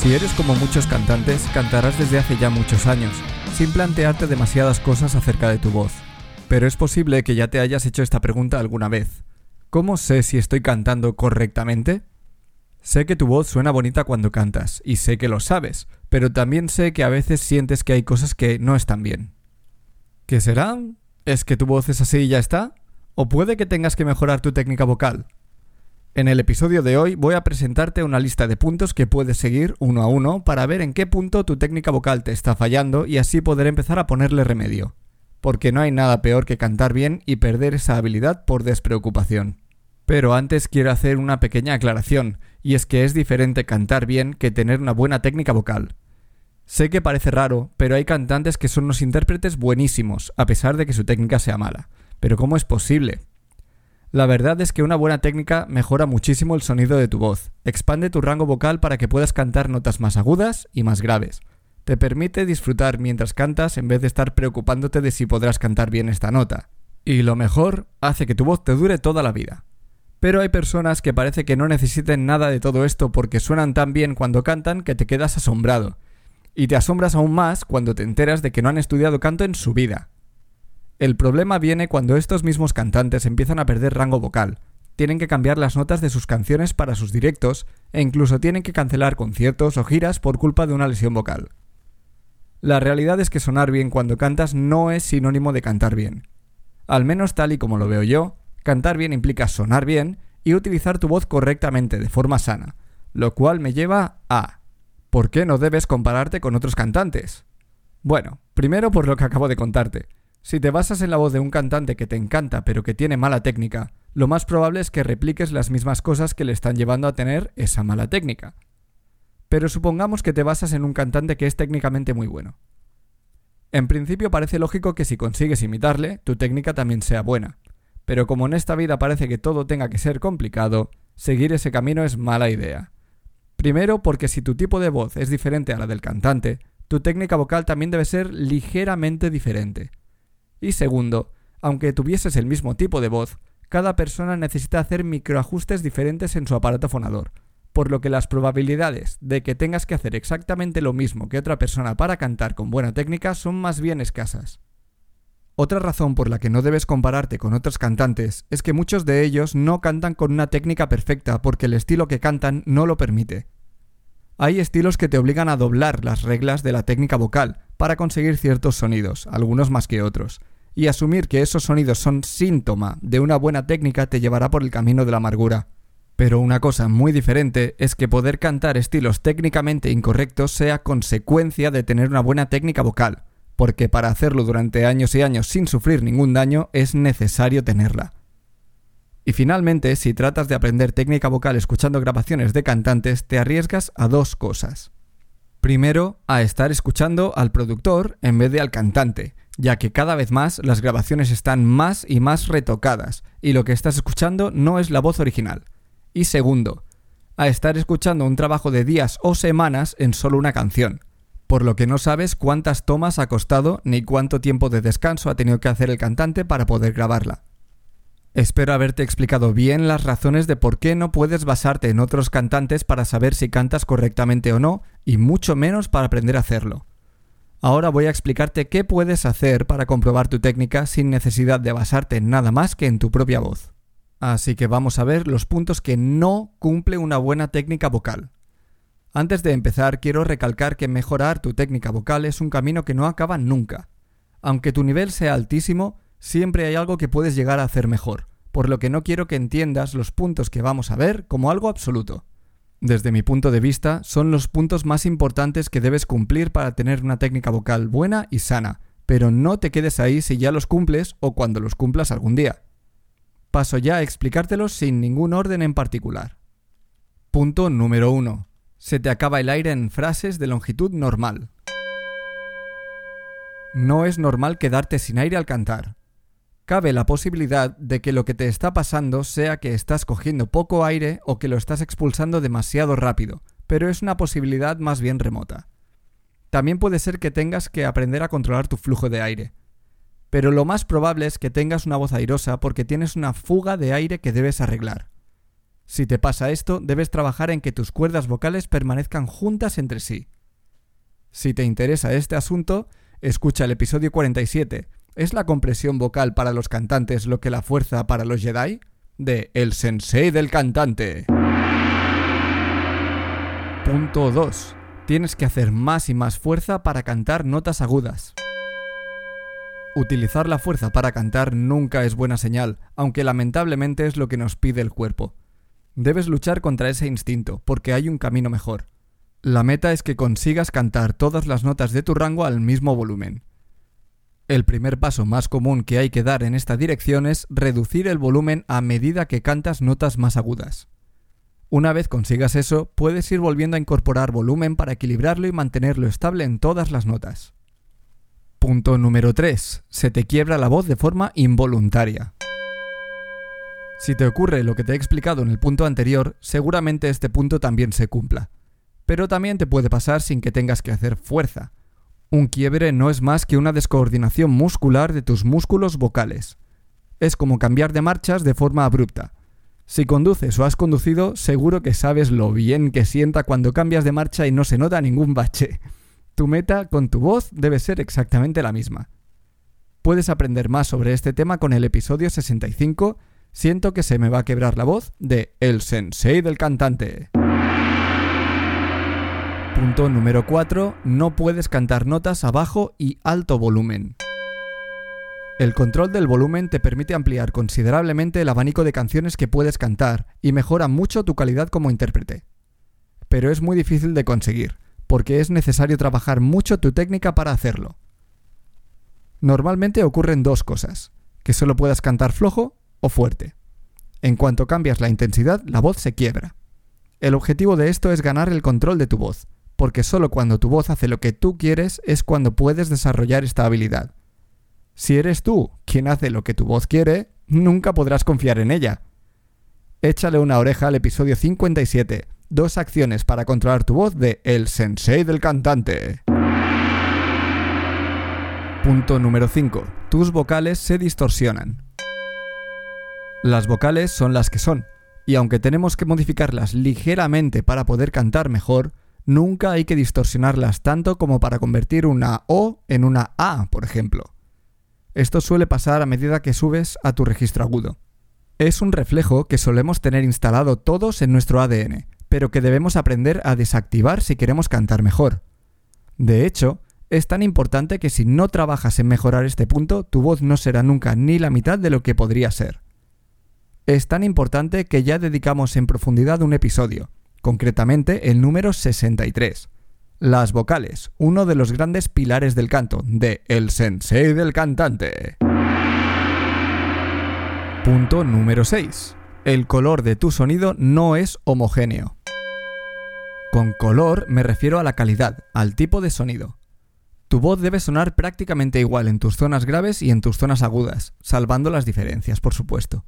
Si eres como muchos cantantes, cantarás desde hace ya muchos años, sin plantearte demasiadas cosas acerca de tu voz. Pero es posible que ya te hayas hecho esta pregunta alguna vez. ¿Cómo sé si estoy cantando correctamente? Sé que tu voz suena bonita cuando cantas, y sé que lo sabes, pero también sé que a veces sientes que hay cosas que no están bien. ¿Qué serán? ¿Es que tu voz es así y ya está? ¿O puede que tengas que mejorar tu técnica vocal? En el episodio de hoy voy a presentarte una lista de puntos que puedes seguir uno a uno para ver en qué punto tu técnica vocal te está fallando y así poder empezar a ponerle remedio. Porque no hay nada peor que cantar bien y perder esa habilidad por despreocupación. Pero antes quiero hacer una pequeña aclaración, y es que es diferente cantar bien que tener una buena técnica vocal. Sé que parece raro, pero hay cantantes que son unos intérpretes buenísimos, a pesar de que su técnica sea mala. Pero ¿cómo es posible? La verdad es que una buena técnica mejora muchísimo el sonido de tu voz, expande tu rango vocal para que puedas cantar notas más agudas y más graves. Te permite disfrutar mientras cantas en vez de estar preocupándote de si podrás cantar bien esta nota. Y lo mejor, hace que tu voz te dure toda la vida. Pero hay personas que parece que no necesiten nada de todo esto porque suenan tan bien cuando cantan que te quedas asombrado. Y te asombras aún más cuando te enteras de que no han estudiado canto en su vida. El problema viene cuando estos mismos cantantes empiezan a perder rango vocal, tienen que cambiar las notas de sus canciones para sus directos e incluso tienen que cancelar conciertos o giras por culpa de una lesión vocal. La realidad es que sonar bien cuando cantas no es sinónimo de cantar bien. Al menos tal y como lo veo yo, cantar bien implica sonar bien y utilizar tu voz correctamente de forma sana, lo cual me lleva a ¿por qué no debes compararte con otros cantantes? Bueno, primero por lo que acabo de contarte. Si te basas en la voz de un cantante que te encanta pero que tiene mala técnica, lo más probable es que repliques las mismas cosas que le están llevando a tener esa mala técnica. Pero supongamos que te basas en un cantante que es técnicamente muy bueno. En principio parece lógico que si consigues imitarle, tu técnica también sea buena. Pero como en esta vida parece que todo tenga que ser complicado, seguir ese camino es mala idea. Primero porque si tu tipo de voz es diferente a la del cantante, tu técnica vocal también debe ser ligeramente diferente. Y segundo, aunque tuvieses el mismo tipo de voz, cada persona necesita hacer microajustes diferentes en su aparato fonador, por lo que las probabilidades de que tengas que hacer exactamente lo mismo que otra persona para cantar con buena técnica son más bien escasas. Otra razón por la que no debes compararte con otros cantantes es que muchos de ellos no cantan con una técnica perfecta porque el estilo que cantan no lo permite. Hay estilos que te obligan a doblar las reglas de la técnica vocal para conseguir ciertos sonidos, algunos más que otros, y asumir que esos sonidos son síntoma de una buena técnica te llevará por el camino de la amargura. Pero una cosa muy diferente es que poder cantar estilos técnicamente incorrectos sea consecuencia de tener una buena técnica vocal, porque para hacerlo durante años y años sin sufrir ningún daño es necesario tenerla. Y finalmente, si tratas de aprender técnica vocal escuchando grabaciones de cantantes, te arriesgas a dos cosas. Primero, a estar escuchando al productor en vez de al cantante, ya que cada vez más las grabaciones están más y más retocadas y lo que estás escuchando no es la voz original. Y segundo, a estar escuchando un trabajo de días o semanas en solo una canción, por lo que no sabes cuántas tomas ha costado ni cuánto tiempo de descanso ha tenido que hacer el cantante para poder grabarla. Espero haberte explicado bien las razones de por qué no puedes basarte en otros cantantes para saber si cantas correctamente o no, y mucho menos para aprender a hacerlo. Ahora voy a explicarte qué puedes hacer para comprobar tu técnica sin necesidad de basarte en nada más que en tu propia voz. Así que vamos a ver los puntos que no cumple una buena técnica vocal. Antes de empezar, quiero recalcar que mejorar tu técnica vocal es un camino que no acaba nunca. Aunque tu nivel sea altísimo, siempre hay algo que puedes llegar a hacer mejor, por lo que no quiero que entiendas los puntos que vamos a ver como algo absoluto. Desde mi punto de vista, son los puntos más importantes que debes cumplir para tener una técnica vocal buena y sana, pero no te quedes ahí si ya los cumples o cuando los cumplas algún día. Paso ya a explicártelos sin ningún orden en particular. Punto número 1. Se te acaba el aire en frases de longitud normal. No es normal quedarte sin aire al cantar. Cabe la posibilidad de que lo que te está pasando sea que estás cogiendo poco aire o que lo estás expulsando demasiado rápido, pero es una posibilidad más bien remota. También puede ser que tengas que aprender a controlar tu flujo de aire. Pero lo más probable es que tengas una voz airosa porque tienes una fuga de aire que debes arreglar. Si te pasa esto, debes trabajar en que tus cuerdas vocales permanezcan juntas entre sí. Si te interesa este asunto, escucha el episodio 47. ¿Es la compresión vocal para los cantantes lo que la fuerza para los Jedi? De El Sensei del cantante. Punto 2. Tienes que hacer más y más fuerza para cantar notas agudas. Utilizar la fuerza para cantar nunca es buena señal, aunque lamentablemente es lo que nos pide el cuerpo. Debes luchar contra ese instinto, porque hay un camino mejor. La meta es que consigas cantar todas las notas de tu rango al mismo volumen. El primer paso más común que hay que dar en esta dirección es reducir el volumen a medida que cantas notas más agudas. Una vez consigas eso, puedes ir volviendo a incorporar volumen para equilibrarlo y mantenerlo estable en todas las notas. Punto número 3. Se te quiebra la voz de forma involuntaria. Si te ocurre lo que te he explicado en el punto anterior, seguramente este punto también se cumpla. Pero también te puede pasar sin que tengas que hacer fuerza. Un quiebre no es más que una descoordinación muscular de tus músculos vocales. Es como cambiar de marchas de forma abrupta. Si conduces o has conducido, seguro que sabes lo bien que sienta cuando cambias de marcha y no se nota ningún bache. Tu meta con tu voz debe ser exactamente la misma. Puedes aprender más sobre este tema con el episodio 65 Siento que se me va a quebrar la voz de El Sensei del cantante. Punto número 4. No puedes cantar notas a bajo y alto volumen. El control del volumen te permite ampliar considerablemente el abanico de canciones que puedes cantar y mejora mucho tu calidad como intérprete. Pero es muy difícil de conseguir, porque es necesario trabajar mucho tu técnica para hacerlo. Normalmente ocurren dos cosas, que solo puedas cantar flojo o fuerte. En cuanto cambias la intensidad, la voz se quiebra. El objetivo de esto es ganar el control de tu voz, porque solo cuando tu voz hace lo que tú quieres es cuando puedes desarrollar esta habilidad. Si eres tú quien hace lo que tu voz quiere, nunca podrás confiar en ella. Échale una oreja al episodio 57, dos acciones para controlar tu voz de El Sensei del cantante. Punto número 5. Tus vocales se distorsionan. Las vocales son las que son, y aunque tenemos que modificarlas ligeramente para poder cantar mejor, nunca hay que distorsionarlas tanto como para convertir una O en una A, por ejemplo. Esto suele pasar a medida que subes a tu registro agudo. Es un reflejo que solemos tener instalado todos en nuestro ADN, pero que debemos aprender a desactivar si queremos cantar mejor. De hecho, es tan importante que si no trabajas en mejorar este punto, tu voz no será nunca ni la mitad de lo que podría ser es tan importante que ya dedicamos en profundidad un episodio, concretamente el número 63. Las vocales, uno de los grandes pilares del canto, de El Sensei del cantante. Punto número 6. El color de tu sonido no es homogéneo. Con color me refiero a la calidad, al tipo de sonido. Tu voz debe sonar prácticamente igual en tus zonas graves y en tus zonas agudas, salvando las diferencias, por supuesto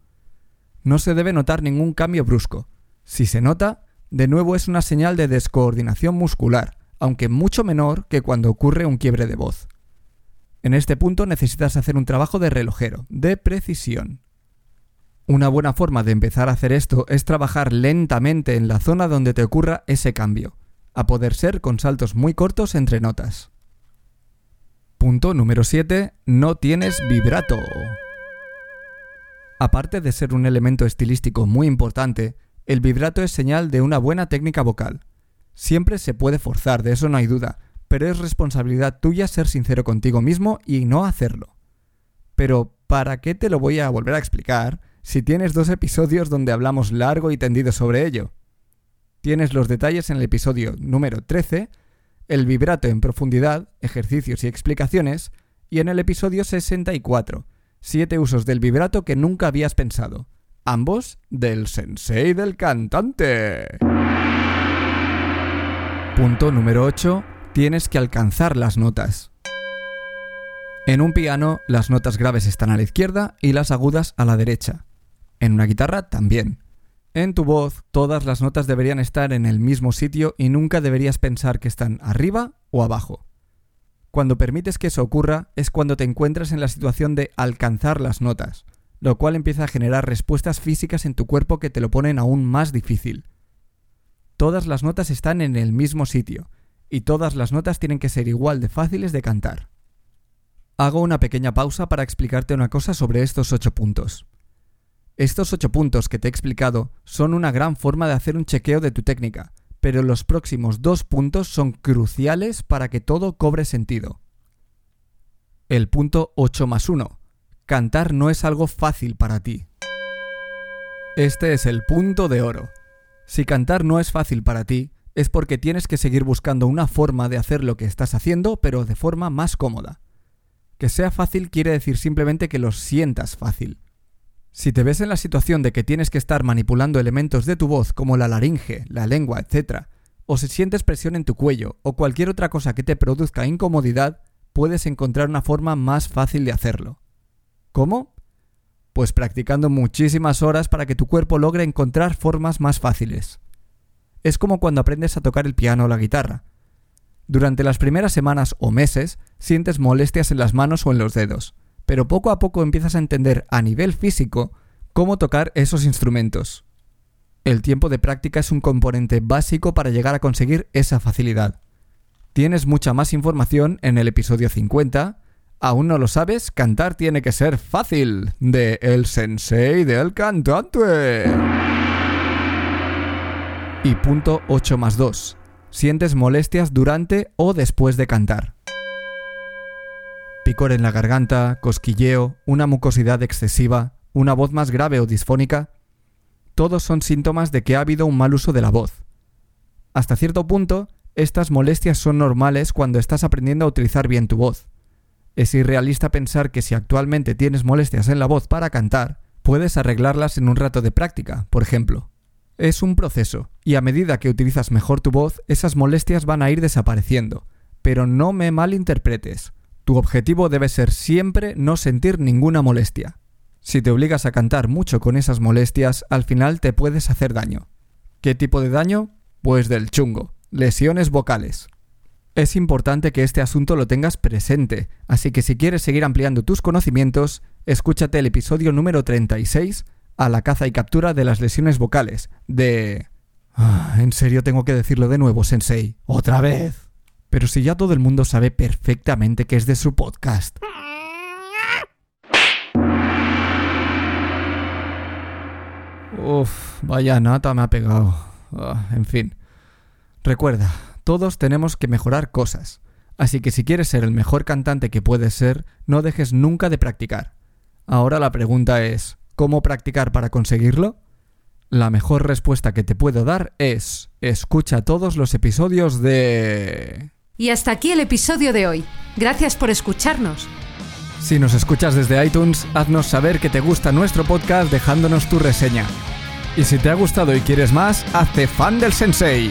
no se debe notar ningún cambio brusco. Si se nota, de nuevo es una señal de descoordinación muscular, aunque mucho menor que cuando ocurre un quiebre de voz. En este punto necesitas hacer un trabajo de relojero, de precisión. Una buena forma de empezar a hacer esto es trabajar lentamente en la zona donde te ocurra ese cambio, a poder ser con saltos muy cortos entre notas. Punto número 7. No tienes vibrato. Aparte de ser un elemento estilístico muy importante, el vibrato es señal de una buena técnica vocal. Siempre se puede forzar, de eso no hay duda, pero es responsabilidad tuya ser sincero contigo mismo y no hacerlo. Pero, ¿para qué te lo voy a volver a explicar si tienes dos episodios donde hablamos largo y tendido sobre ello? Tienes los detalles en el episodio número 13, el vibrato en profundidad, ejercicios y explicaciones, y en el episodio 64, Siete usos del vibrato que nunca habías pensado. Ambos del sensei del cantante. Punto número 8. Tienes que alcanzar las notas. En un piano, las notas graves están a la izquierda y las agudas a la derecha. En una guitarra también. En tu voz, todas las notas deberían estar en el mismo sitio y nunca deberías pensar que están arriba o abajo. Cuando permites que eso ocurra es cuando te encuentras en la situación de alcanzar las notas, lo cual empieza a generar respuestas físicas en tu cuerpo que te lo ponen aún más difícil. Todas las notas están en el mismo sitio, y todas las notas tienen que ser igual de fáciles de cantar. Hago una pequeña pausa para explicarte una cosa sobre estos ocho puntos. Estos ocho puntos que te he explicado son una gran forma de hacer un chequeo de tu técnica, pero los próximos dos puntos son cruciales para que todo cobre sentido. El punto 8 más 1. Cantar no es algo fácil para ti. Este es el punto de oro. Si cantar no es fácil para ti, es porque tienes que seguir buscando una forma de hacer lo que estás haciendo, pero de forma más cómoda. Que sea fácil quiere decir simplemente que lo sientas fácil. Si te ves en la situación de que tienes que estar manipulando elementos de tu voz como la laringe, la lengua, etc., o si sientes presión en tu cuello o cualquier otra cosa que te produzca incomodidad, puedes encontrar una forma más fácil de hacerlo. ¿Cómo? Pues practicando muchísimas horas para que tu cuerpo logre encontrar formas más fáciles. Es como cuando aprendes a tocar el piano o la guitarra. Durante las primeras semanas o meses sientes molestias en las manos o en los dedos pero poco a poco empiezas a entender a nivel físico cómo tocar esos instrumentos. El tiempo de práctica es un componente básico para llegar a conseguir esa facilidad. Tienes mucha más información en el episodio 50. ¿Aún no lo sabes? Cantar tiene que ser fácil. De El Sensei del Cantante. Y punto 8 más 2. Sientes molestias durante o después de cantar picor en la garganta, cosquilleo, una mucosidad excesiva, una voz más grave o disfónica, todos son síntomas de que ha habido un mal uso de la voz. Hasta cierto punto, estas molestias son normales cuando estás aprendiendo a utilizar bien tu voz. Es irrealista pensar que si actualmente tienes molestias en la voz para cantar, puedes arreglarlas en un rato de práctica, por ejemplo. Es un proceso, y a medida que utilizas mejor tu voz, esas molestias van a ir desapareciendo. Pero no me malinterpretes. Tu objetivo debe ser siempre no sentir ninguna molestia. Si te obligas a cantar mucho con esas molestias, al final te puedes hacer daño. ¿Qué tipo de daño? Pues del chungo, lesiones vocales. Es importante que este asunto lo tengas presente, así que si quieres seguir ampliando tus conocimientos, escúchate el episodio número 36, a la caza y captura de las lesiones vocales, de... Ah, en serio tengo que decirlo de nuevo, Sensei. Otra vez. Pero si ya todo el mundo sabe perfectamente que es de su podcast. Uf, vaya nata me ha pegado. Ah, en fin. Recuerda, todos tenemos que mejorar cosas. Así que si quieres ser el mejor cantante que puedes ser, no dejes nunca de practicar. Ahora la pregunta es, ¿cómo practicar para conseguirlo? La mejor respuesta que te puedo dar es, escucha todos los episodios de... Y hasta aquí el episodio de hoy. Gracias por escucharnos. Si nos escuchas desde iTunes, haznos saber que te gusta nuestro podcast dejándonos tu reseña. Y si te ha gustado y quieres más, hazte fan del sensei.